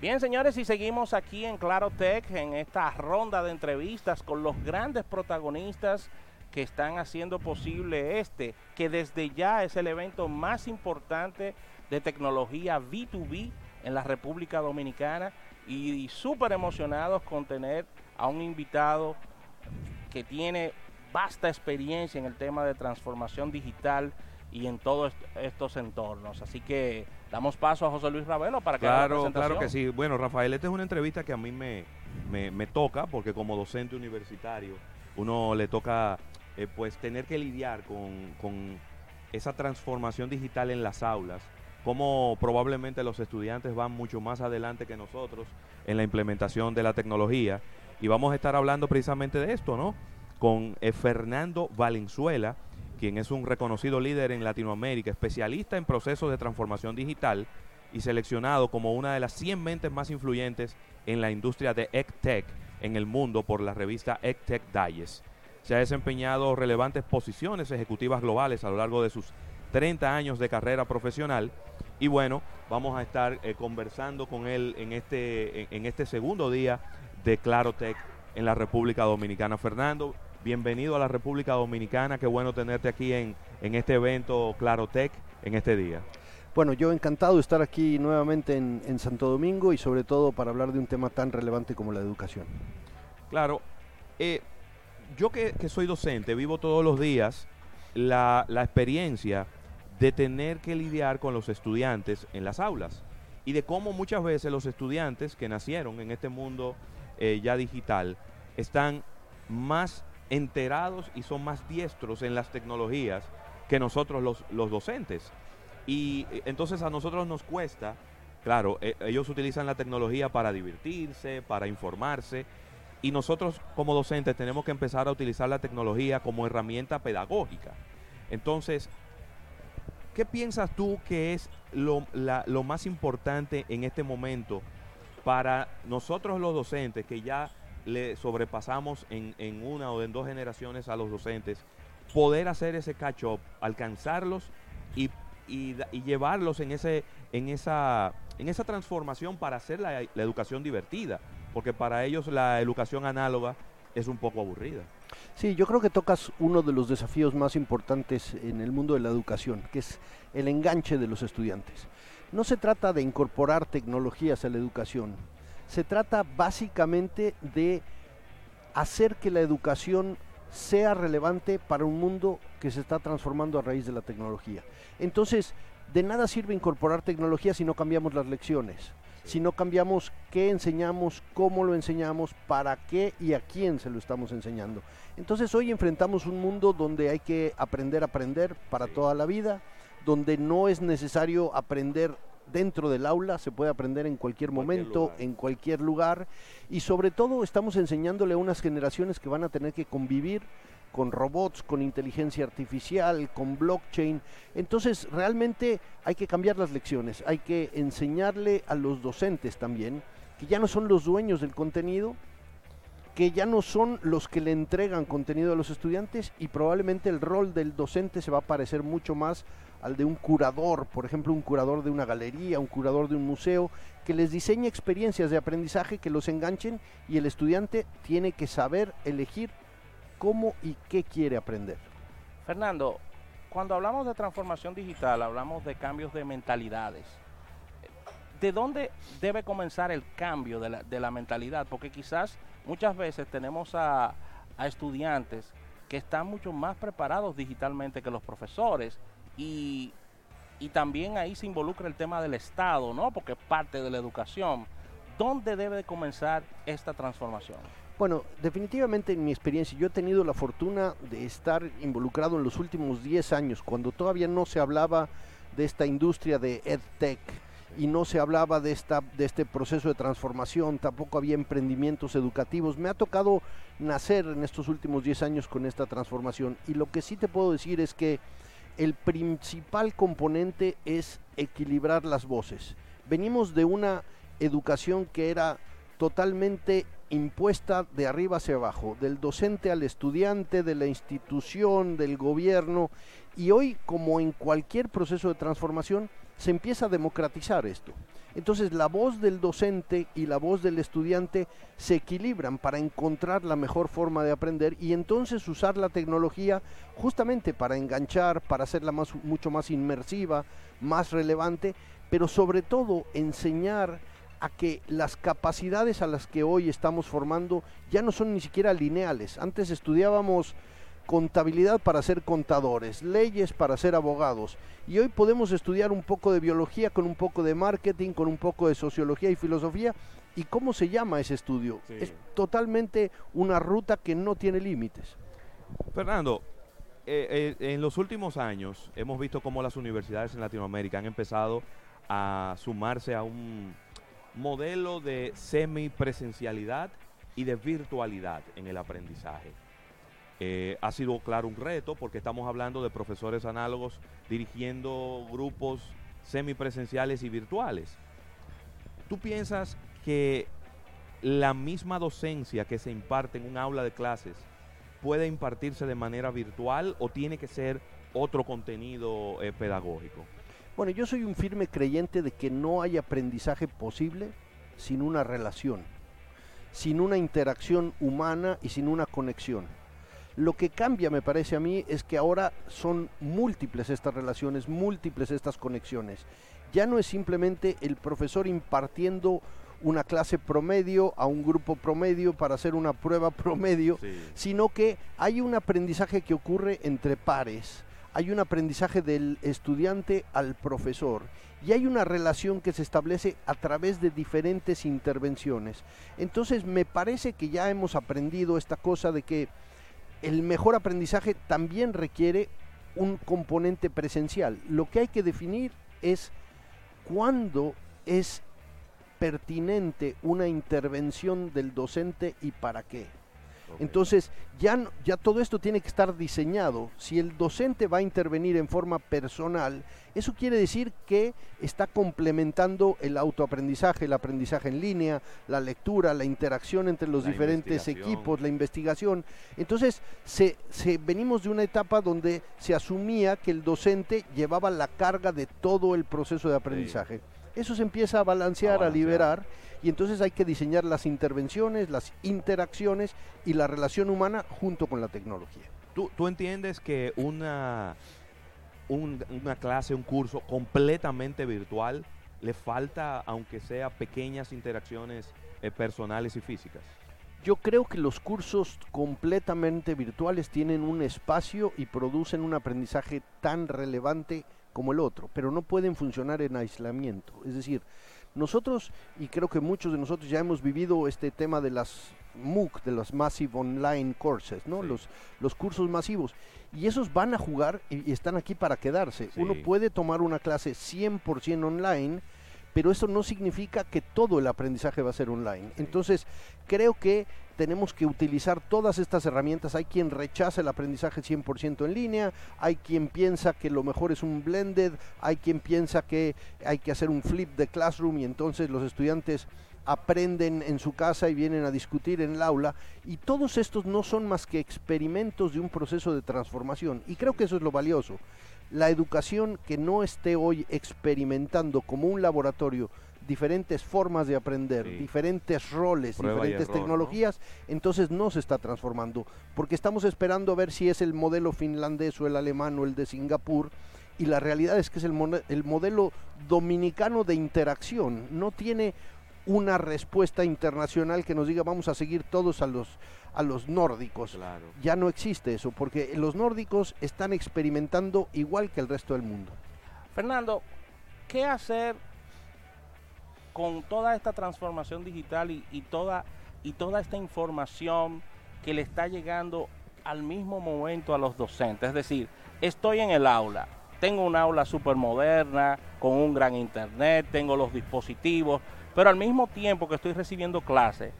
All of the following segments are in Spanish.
Bien, señores, y seguimos aquí en Claro Tech en esta ronda de entrevistas con los grandes protagonistas que están haciendo posible este, que desde ya es el evento más importante de tecnología B2B en la República Dominicana y, súper emocionados con tener a un invitado que tiene vasta experiencia en el tema de transformación digital y en todos estos entornos. Así que damos paso a José Luis Ravelo para que claro, haga Claro que sí. Bueno, Rafael, esta es una entrevista que a mí me, me, toca porque como docente universitario uno le toca eh, pues tener que lidiar con, con esa transformación digital en las aulas, como probablemente los estudiantes van mucho más adelante que nosotros en la implementación de la tecnología. Y vamos a estar hablando precisamente de esto, ¿no? Con eh, Fernando Valenzuela, quien es un reconocido líder en Latinoamérica, especialista en procesos de transformación digital y seleccionado como una de las 100 mentes más influyentes en la industria de EdTech en el mundo por la revista EdTech Digest. Se ha desempeñado relevantes posiciones ejecutivas globales a lo largo de sus 30 años de carrera profesional y bueno, vamos a estar eh, conversando con él en este, en, en este segundo día de Clarotech en la República Dominicana. Fernando, bienvenido a la República Dominicana, qué bueno tenerte aquí en, en este evento Clarotech en este día. Bueno, yo encantado de estar aquí nuevamente en, Santo Domingo y sobre todo para hablar de un tema tan relevante como la educación. Claro, eh, yo que, soy docente, vivo todos los días la, experiencia de tener que lidiar con los estudiantes en las aulas y de cómo muchas veces los estudiantes que nacieron en este mundo eh, ya digital están más enterados y son más diestros en las tecnologías que nosotros los, los docentes. Y eh, entonces a nosotros nos cuesta, claro, eh, ellos utilizan la tecnología para divertirse, para informarse, y nosotros como docentes tenemos que empezar a utilizar la tecnología como herramienta pedagógica. Entonces, ¿qué piensas tú que es lo, lo más importante en este momento para nosotros los docentes que ya le sobrepasamos en, en una o en dos generaciones a los docentes, poder hacer ese catch-up, alcanzarlos y, y, llevarlos en, ese, en, esa, en esa transformación para hacer la, la educación divertida, porque para ellos la educación análoga es un poco aburrida. Sí, yo creo que tocas uno de los desafíos más importantes en el mundo de la educación, que es el enganche de los estudiantes. No se trata de incorporar tecnologías a la educación, se trata básicamente de hacer que la educación sea relevante para un mundo que se está transformando a raíz de la tecnología. Entonces, de nada sirve incorporar tecnología si no cambiamos las lecciones, si no cambiamos qué enseñamos, cómo lo enseñamos, para qué y a quién se lo estamos enseñando. Entonces hoy enfrentamos un mundo donde hay que aprender a aprender para toda la vida, donde no es necesario aprender dentro del aula, se puede aprender en cualquier, momento, en cualquier lugar. Y sobre todo estamos enseñándole a unas generaciones que van a tener que convivir con robots, con inteligencia artificial, con blockchain. Entonces, realmente hay que cambiar las lecciones, hay que enseñarle a los docentes también, que ya no son los dueños del contenido, que ya no son los que le entregan contenido a los estudiantes y probablemente el rol del docente se va a parecer mucho más al de un curador, por ejemplo, un curador de una galería, un curador de un museo, que les diseñe experiencias de aprendizaje que los enganchen y el estudiante tiene que saber elegir cómo y qué quiere aprender. Fernando, cuando hablamos de transformación digital, hablamos de cambios de mentalidades. ¿De dónde debe comenzar el cambio de la, de la mentalidad? Porque quizás muchas veces tenemos a, estudiantes que están mucho más preparados digitalmente que los profesores y, también ahí se involucra el tema del Estado, ¿no? Porque es parte de la educación. ¿Dónde debe comenzar esta transformación? Bueno, definitivamente en mi experiencia, yo he tenido la fortuna de estar involucrado en los últimos 10 años, cuando todavía no se hablaba de esta industria de EdTech y no se hablaba de, esta, de este proceso de transformación, tampoco había emprendimientos educativos. Me ha tocado nacer en estos últimos 10 años con esta transformación y lo que sí te puedo decir es que el principal componente es equilibrar las voces. Venimos de una educación que era totalmente impuesta de arriba hacia abajo, del docente al estudiante, de la institución, del gobierno, y hoy, como en cualquier proceso de transformación, se empieza a democratizar esto. Entonces la voz del docente y la voz del estudiante se equilibran para encontrar la mejor forma de aprender y entonces usar la tecnología justamente para enganchar, para hacerla más, mucho más inmersiva, más relevante, pero sobre todo enseñar a que las capacidades a las que hoy estamos formando ya no son ni siquiera lineales. Antes estudiábamos contabilidad para ser contadores, leyes para ser abogados. Y hoy podemos estudiar un poco de biología con un poco de marketing, con un poco de sociología y filosofía. ¿Y cómo se llama ese estudio? Es totalmente una ruta que no tiene límites. Fernando, eh, eh, en los últimos años hemos visto cómo las universidades en Latinoamérica han empezado a sumarse a un modelo de semipresencialidad y de virtualidad en el aprendizaje. Eh, ha sido, claro, un reto porque estamos hablando de profesores análogos dirigiendo grupos semipresenciales y virtuales. ¿Tú piensas que la misma docencia que se imparte en un aula de clases puede impartirse de manera virtual o tiene que ser otro contenido eh, pedagógico? Bueno, yo soy un firme creyente de que no hay aprendizaje posible sin una relación, sin una interacción humana y sin una conexión. Lo que cambia, me parece a mí, es que ahora son múltiples estas relaciones, múltiples estas conexiones. Ya no es simplemente el profesor impartiendo una clase promedio a un grupo promedio para hacer una prueba promedio, sino que hay un aprendizaje que ocurre entre pares, hay un aprendizaje del estudiante al profesor y hay una relación que se establece a través de diferentes intervenciones. Entonces me parece que ya hemos aprendido esta cosa de que el mejor aprendizaje también requiere un componente presencial. Lo que hay que definir es cuándo es pertinente una intervención del docente y para qué. Entonces, ya, ya todo esto tiene que estar diseñado. Si el docente va a intervenir en forma personal, eso quiere decir que está complementando el autoaprendizaje, el aprendizaje en línea, la lectura, la interacción entre los diferentes equipos, la investigación. Entonces, se, se, venimos de una etapa donde se asumía que el docente llevaba la carga de todo el proceso de aprendizaje. Eso se empieza a balancear, a, liberar, y entonces hay que diseñar las intervenciones, las interacciones y la relación humana junto con la tecnología. ¿Tú, tú entiendes que una, una clase, un curso completamente virtual, le falta, aunque sea pequeñas interacciones eh, personales y físicas? Yo creo que los cursos completamente virtuales tienen un espacio y producen un aprendizaje tan relevante como el otro, pero no pueden funcionar en aislamiento. Es decir, nosotros, y creo que muchos de nosotros ya hemos vivido este tema de las MOOC, de los Massive Online Courses, ¿no? Los, los cursos masivos. Y esos van a jugar y, están aquí para quedarse. Uno puede tomar una clase 100% online, pero eso no significa que todo el aprendizaje va a ser online. Entonces, creo que tenemos que utilizar todas estas herramientas. Hay quien rechaza el aprendizaje 100% en línea, hay quien piensa que lo mejor es un blended, hay quien piensa que hay que hacer un flip de classroom y entonces los estudiantes aprenden en su casa y vienen a discutir en el aula. Y todos estos no son más que experimentos de un proceso de transformación. Y creo que eso es lo valioso. La educación que no esté hoy experimentando como un laboratorio diferentes formas de aprender, diferentes roles, diferentes tecnologías, entonces no se está transformando, porque estamos esperando a ver si es el modelo finlandés o el alemán o el de Singapur, y la realidad es que es el, el modelo dominicano de interacción, no tiene una respuesta internacional que nos diga vamos a seguir todos a los a los nórdicos. Ya no existe eso, porque los nórdicos están experimentando igual que el resto del mundo. Fernando, ¿qué hacer con toda esta transformación digital y, toda, y toda esta información que le está llegando al mismo momento a los docentes. Es decir, estoy en el aula, tengo un aula súper moderna, con un gran internet, tengo los dispositivos, pero al mismo tiempo que estoy recibiendo clases,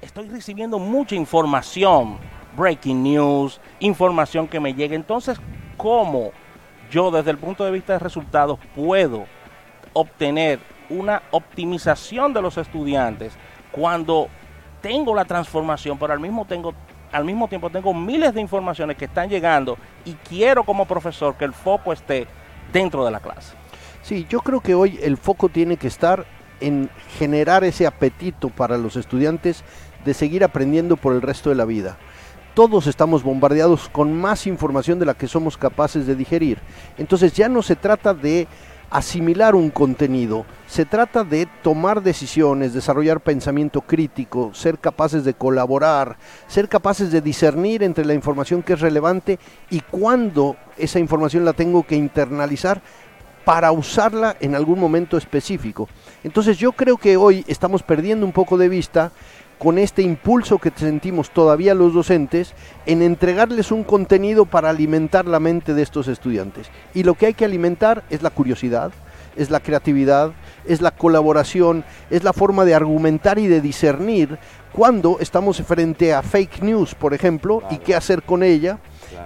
estoy recibiendo mucha información, breaking news, información que me llega. Entonces, ¿cómo yo desde el punto de vista de resultados puedo obtener una optimización de los estudiantes cuando tengo la transformación, pero al mismo, tengo, al mismo tiempo tengo miles de informaciones que están llegando y quiero como profesor que el foco esté dentro de la clase. Sí, yo creo que hoy el foco tiene que estar en generar ese apetito para los estudiantes de seguir aprendiendo por el resto de la vida. Todos estamos bombardeados con más información de la que somos capaces de digerir. Entonces ya no se trata de asimilar un contenido, se trata de tomar decisiones, desarrollar pensamiento crítico, ser capaces de colaborar, ser capaces de discernir entre la información que es relevante y cuándo esa información la tengo que internalizar para usarla en algún momento específico. Entonces yo creo que hoy estamos perdiendo un poco de vista con este impulso que sentimos todavía los docentes en entregarles un contenido para alimentar la mente de estos estudiantes. Y lo que hay que alimentar es la curiosidad, es la creatividad, es la colaboración, es la forma de argumentar y de discernir cuando estamos frente a fake news, por ejemplo, y qué hacer con ella,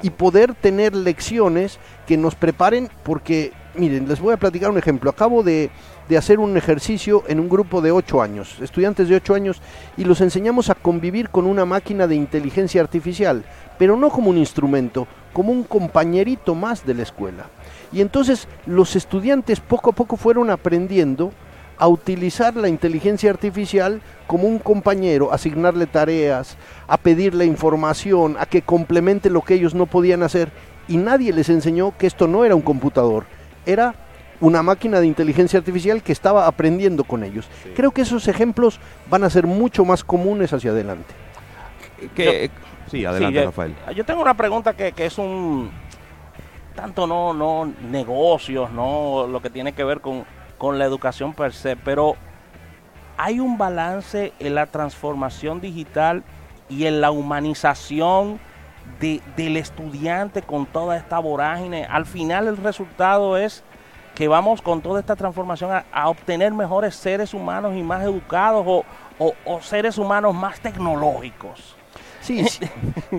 y poder tener lecciones que nos preparen, porque, miren, les voy a platicar un ejemplo. Acabo de de hacer un ejercicio en un grupo de 8 años, estudiantes de 8 años, y los enseñamos a convivir con una máquina de inteligencia artificial, pero no como un instrumento, como un compañerito más de la escuela. Y entonces los estudiantes poco a poco fueron aprendiendo a utilizar la inteligencia artificial como un compañero, asignarle tareas, a pedirle información, a que complemente lo que ellos no podían hacer. Y nadie les enseñó que esto no era un computador, era una máquina de inteligencia artificial que estaba aprendiendo con ellos. Creo que esos ejemplos van a ser mucho más comunes hacia adelante. sí, adelante, Rafael. Yo tengo una pregunta que, es un tanto no, no negocios, no lo que tiene que ver con, con la educación per se, pero hay un balance en la transformación digital y en la humanización del estudiante con toda esta vorágine. Al final el resultado es que vamos con toda esta transformación a, obtener mejores seres humanos y más educados o, seres humanos más tecnológicos. Sí,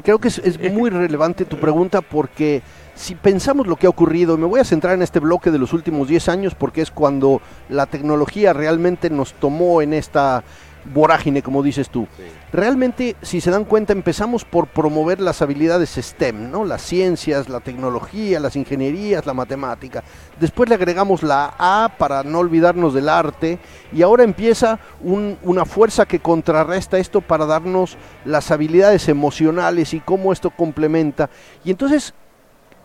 creo que es, muy relevante tu pregunta porque si pensamos lo que ha ocurrido, me voy a centrar en este bloque de los últimos 10 años porque es cuando la tecnología realmente nos tomó en esta vorágine, como dices tú. Realmente, si se dan cuenta, empezamos por promover las habilidades STEM, ¿no? Las ciencias, la tecnología, las ingenierías, la matemática. Después le agregamos la A para no olvidarnos del arte. Y ahora empieza una fuerza que contrarresta esto para darnos las habilidades emocionales y cómo esto complementa. Y entonces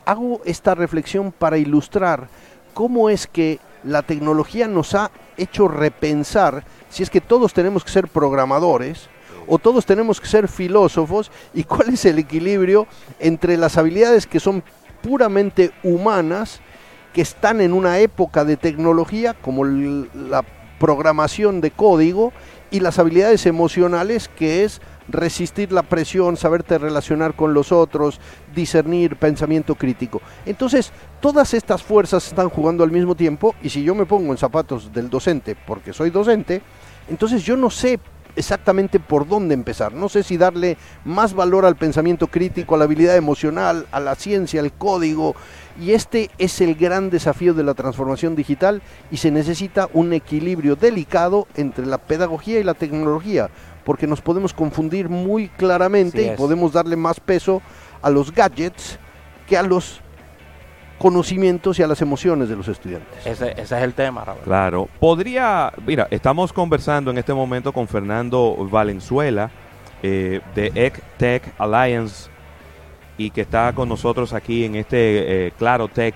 hago esta reflexión para ilustrar cómo es que la tecnología nos ha hecho repensar si es que todos tenemos que ser programadores o todos tenemos que ser filósofos y cuál es el equilibrio entre las habilidades que son puramente humanas, que están en una época de tecnología como la programación de código y las habilidades emocionales que es resistir la presión, saberte relacionar con los otros, discernir pensamiento crítico. Entonces, todas estas fuerzas están jugando al mismo tiempo y si yo me pongo en zapatos del docente porque soy docente, entonces yo no sé exactamente por dónde empezar. No sé si darle más valor al pensamiento crítico, a la habilidad emocional, a la ciencia, al código. Y este es el gran desafío de la transformación digital y se necesita un equilibrio delicado entre la pedagogía y la tecnología, porque nos podemos confundir muy claramente y podemos darle más peso a los gadgets que a los conocimientos y a las emociones de los estudiantes. Ese, es el tema, Claro. Podría, mira, estamos conversando en este momento con Fernando Valenzuela eh, de ECTech Alliance y que está con nosotros aquí en este eh, Claro Tech,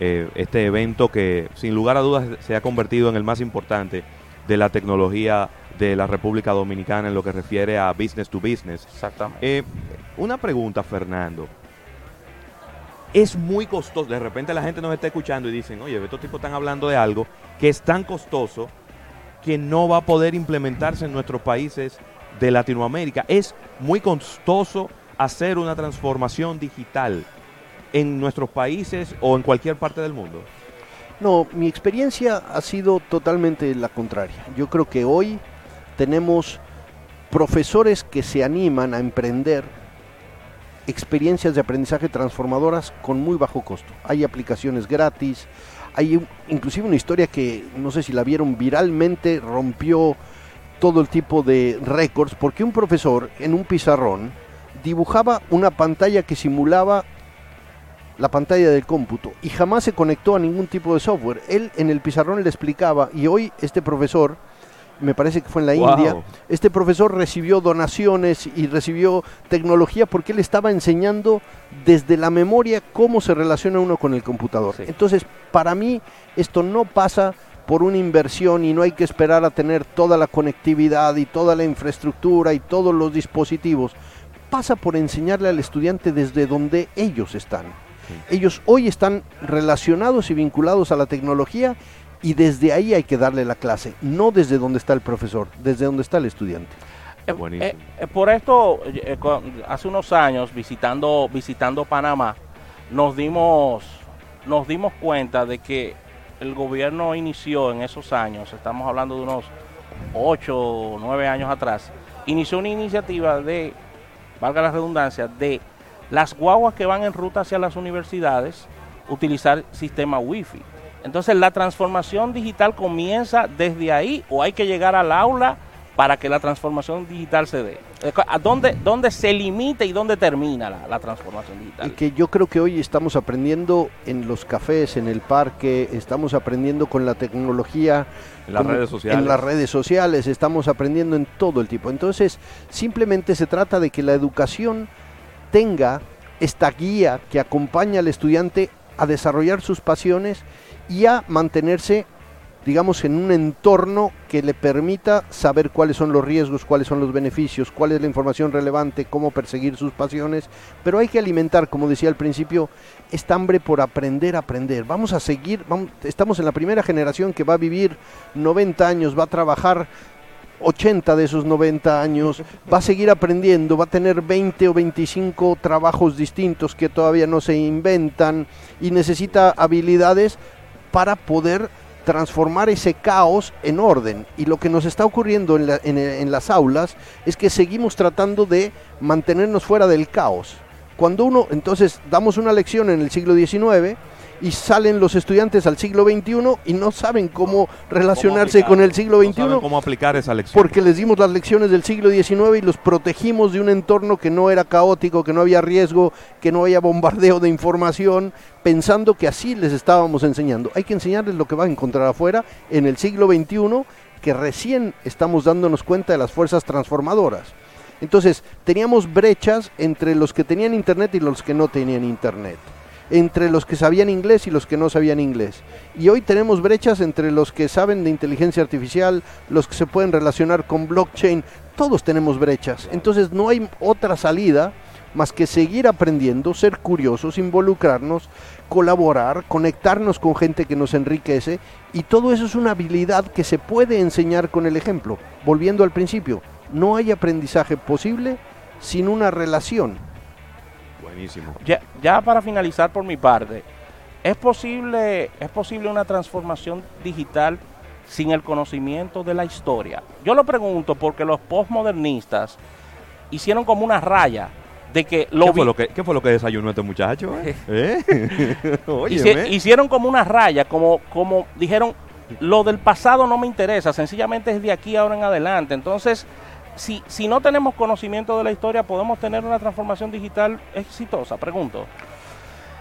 eh, este evento que sin lugar a dudas se ha convertido en el más importante de la tecnología de la República Dominicana en lo que refiere a business to business. Exactamente. una pregunta, Fernando es muy costoso. De repente la gente nos está escuchando y dicen, oye, estos tipos están hablando de algo que es tan costoso que no va a poder implementarse en nuestros países de Latinoamérica. Es muy costoso hacer una transformación digital en nuestros países o en cualquier parte del mundo. No, mi experiencia ha sido totalmente la contraria. Yo creo que hoy tenemos profesores que se animan a emprender experiencias de aprendizaje transformadoras con muy bajo costo. Hay aplicaciones gratis, hay inclusive una historia que no sé si la vieron viralmente, rompió todo el tipo de récords, porque un profesor en un pizarrón dibujaba una pantalla que simulaba la pantalla del cómputo y jamás se conectó a ningún tipo de software. Él en el pizarrón le explicaba y hoy este profesor, me parece que fue en la Wow. India, este profesor recibió donaciones y recibió tecnología porque él estaba enseñando desde la memoria cómo se relaciona uno con el computador. Sí. Entonces, para mí esto no pasa por una inversión y no hay que esperar a tener toda la conectividad y toda la infraestructura y todos los dispositivos. Pasa por enseñarle al estudiante desde donde ellos están. Ellos hoy están relacionados y vinculados a la tecnología y desde ahí hay que darle la clase, no desde donde está el profesor, desde donde está el estudiante. Eh, Buenísimo. eh, eh, por esto, eh, hace unos años, visitando, visitando Panamá, nos dimos, nos dimos cuenta de que el gobierno inició en esos años, estamos hablando de unos 8 o 9 años atrás, inició una iniciativa de, valga la redundancia, de las guaguas que van en ruta hacia las universidades, utilizar sistema wifi. Entonces la transformación digital comienza desde ahí o hay que llegar al aula para que la transformación digital se dé. Eh, ¿A dónde, dónde se limita y dónde termina la, la transformación Y digital? que yo creo que hoy estamos aprendiendo en los cafés, en el parque, estamos aprendiendo con la tecnología, En las como- redes sociales. En las redes sociales, estamos aprendiendo en todo el tipo. Entonces, simplemente se trata de que la educación tenga esta guía que acompaña al estudiante a desarrollar sus pasiones y a mantenerse, digamos, en un entorno que le permita saber cuáles son los riesgos, cuáles son los beneficios, cuál es la información relevante, cómo perseguir sus pasiones. Pero hay que alimentar, como decía al principio, esta hambre por aprender, aprender. Vamos a seguir, vamos- estamos en la primera generación que va a vivir 90 años, va a trabajar 80 de esos 90 años, va a seguir aprendiendo, va a tener 20 o 25 trabajos distintos que todavía no se inventan y necesita habilidades para poder transformar ese caos en orden. Y lo que nos está ocurriendo en, la- en- las aulas es que seguimos tratando de mantenernos fuera del caos. Cuando uno, entonces, damos una lección en el siglo XIX y salen los estudiantes al siglo XXI y no saben cómo relacionarse con el siglo No XXI saben cómo aplicar esa lección. porque les dimos las lecciones del siglo XIX y los protegimos de un entorno que no era caótico, que no había riesgo, que no había bombardeo de información, pensando que así les estábamos enseñando. Hay que enseñarles lo que va a encontrar afuera en el siglo XXI, que recién estamos dándonos cuenta de las fuerzas transformadoras. Entonces, teníamos brechas entre los que tenían internet y los que no tenían internet entre los que sabían inglés y los que no sabían inglés. Y hoy tenemos brechas entre los que saben de inteligencia artificial, los que se pueden relacionar con blockchain, todos tenemos brechas. Entonces no hay otra salida más que seguir aprendiendo, ser curiosos, involucrarnos, colaborar, conectarnos con gente que nos enriquece y todo eso es una habilidad que se puede enseñar con el ejemplo. Volviendo al principio, no hay aprendizaje posible sin una relación. Buenísimo. Ya, ya para finalizar por mi parte, ¿es posible, ¿es posible una transformación digital sin el conocimiento de la historia? Yo lo pregunto porque los postmodernistas hicieron como una raya de que lo ¿Qué fue, lo que, ¿Qué fue lo que desayunó este muchacho? eh? ¿Eh? hici- hicieron como una raya, como, como dijeron, lo del pasado no me interesa, sencillamente es de aquí ahora en adelante. Entonces, si, si no tenemos conocimiento de la historia, ¿podemos tener una transformación digital exitosa? Pregunto.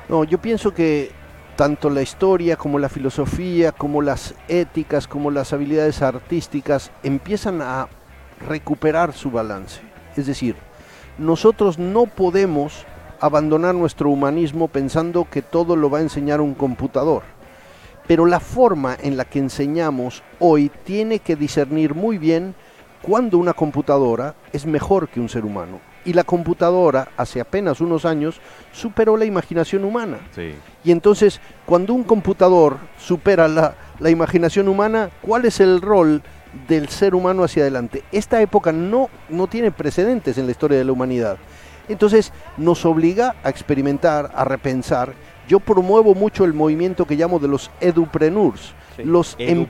No, yo pienso que tanto la historia como la filosofía, como las éticas, como las habilidades artísticas empiezan a recuperar su balance. Es decir, nosotros no podemos abandonar nuestro humanismo pensando que todo lo va a enseñar un computador. Pero la forma en la que enseñamos hoy tiene que discernir muy bien cuando una computadora es mejor que un ser humano. Y la computadora, hace apenas unos años, superó la imaginación humana. Sí. Y entonces, cuando un computador supera la, la imaginación humana, ¿cuál es el rol del ser humano hacia adelante? Esta época no, no tiene precedentes en la historia de la humanidad. Entonces, nos obliga a experimentar, a repensar. Yo promuevo mucho el movimiento que llamo de los edupreneurs, Sí. los em-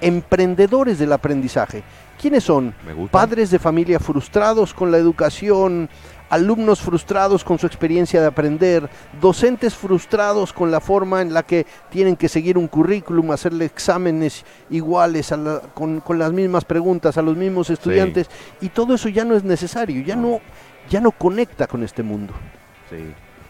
emprendedores del aprendizaje. ¿Quiénes son? Padres de familia frustrados con la educación, alumnos frustrados con su experiencia de aprender, docentes frustrados con la forma en la que tienen que seguir un currículum, hacerle exámenes iguales, a la- con, con las mismas preguntas a los mismos estudiantes, y todo eso ya no es necesario, ya no, ya no conecta con este mundo. Sí.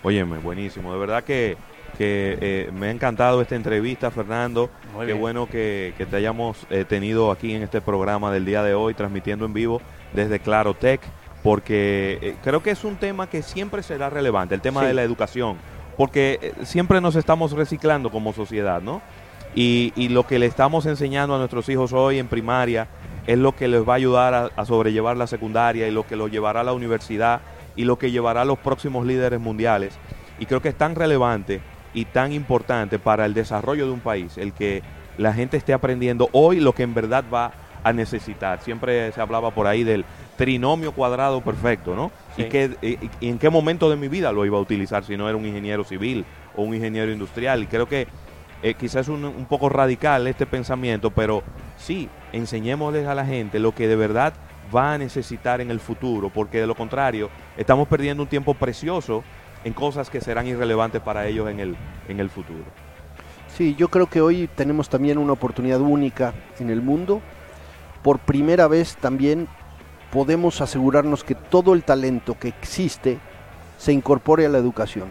Óyeme, buenísimo. De verdad que, que eh, me ha encantado esta entrevista, Fernando. Muy Qué bien. bueno que, que te hayamos eh, tenido aquí en este programa del día de hoy, transmitiendo en vivo desde Claro Tech, porque eh, creo que es un tema que siempre será relevante, el tema Sí. de la educación, porque siempre nos estamos reciclando como sociedad, ¿no? Y, y lo que le estamos enseñando a nuestros hijos hoy en primaria es lo que les va a ayudar a, a sobrellevar la secundaria y lo que los llevará a la universidad y lo que llevará a los próximos líderes mundiales. Y creo que es tan relevante y tan importante para el desarrollo de un país el que la gente esté aprendiendo hoy lo que en verdad va a necesitar. Siempre se hablaba por ahí del trinomio cuadrado perfecto, ¿no? Sí. Y, que, y- y en qué momento de mi vida lo iba a utilizar si no era un ingeniero civil o un ingeniero industrial. Y creo que eh, quizás es un, un poco radical este pensamiento, pero sí, enseñémosles a la gente lo que de verdad va a necesitar en el futuro, porque de lo contrario, estamos perdiendo un tiempo precioso en cosas que serán irrelevantes para ellos en el, en el futuro. Sí, yo creo que hoy tenemos también una oportunidad única en el mundo. Por primera vez también podemos asegurarnos que todo el talento que existe se incorpore a la educación.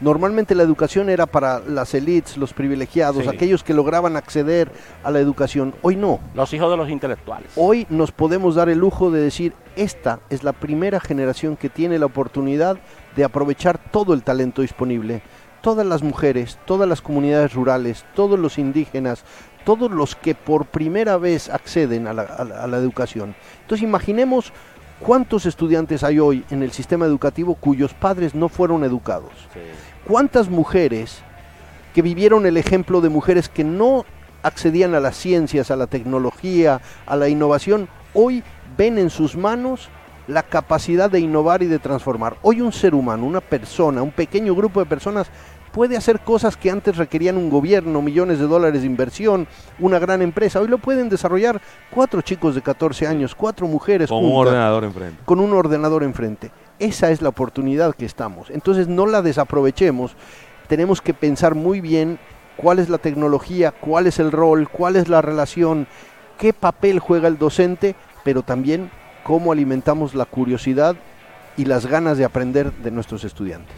Normalmente la educación era para las élites, los privilegiados, Sí. aquellos que lograban acceder a la educación. Hoy no. Los hijos de los intelectuales. Hoy nos podemos dar el lujo de decir, esta es la primera generación que tiene la oportunidad de aprovechar todo el talento disponible. Todas las mujeres, todas las comunidades rurales, todos los indígenas, todos los que por primera vez acceden a la, a la- a la educación. Entonces imaginemos cuántos estudiantes hay hoy en el sistema educativo cuyos padres no fueron educados cuántas mujeres que vivieron el ejemplo de mujeres que no accedían a las ciencias, a la tecnología, a la innovación, hoy ven en sus manos la capacidad de innovar y de transformar. Hoy un ser humano, una persona, un pequeño grupo de personas puede hacer cosas que antes requerían un gobierno, millones de dólares de inversión, una gran empresa. Hoy lo pueden desarrollar cuatro chicos de 14 años, cuatro mujeres Con un ordenador enfrente. con un ordenador enfrente. Esa es la oportunidad que estamos. Entonces no la desaprovechemos. Tenemos que pensar muy bien cuál es la tecnología, cuál es el rol, cuál es la relación, qué papel juega el docente, pero también cómo alimentamos la curiosidad y las ganas de aprender de nuestros estudiantes.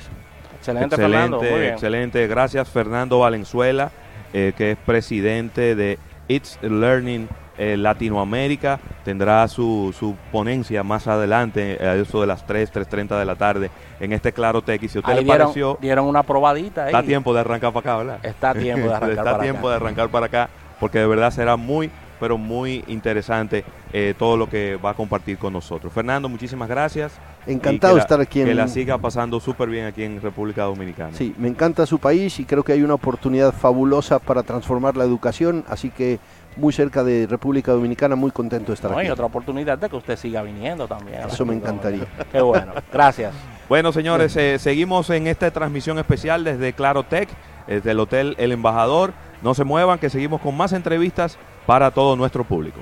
Excelente, Fernando. Muy Excelente, bien. excelente. Gracias Fernando Valenzuela, eh, que es presidente de It's Learning eh, Latinoamérica. Tendrá su, su ponencia más adelante, eh, a eso de las 3, 3.30 de la tarde, en este Claro Tech. Y si a usted Ahí le dieron, pareció, dieron una probadita ahí. está tiempo de arrancar para acá, ¿verdad? Está tiempo de arrancar Está para tiempo acá. de arrancar para acá, porque de verdad será muy, pero muy interesante eh, todo lo que va a compartir con nosotros. Fernando, muchísimas gracias. Encantado Y de que la- estar aquí Que en la siga pasando súper bien aquí en República Dominicana. Sí, me encanta su país y creo que hay una oportunidad fabulosa para transformar la educación, así que muy cerca de República Dominicana, muy contento de estar No, y aquí. otra oportunidad de que usted siga viniendo también. Eso me encantaría. Qué bueno. Gracias. Bueno, señores, eh, seguimos en esta transmisión especial desde Claro Tech, desde el Hotel El Embajador. No se muevan, que seguimos con más entrevistas para todo nuestro público.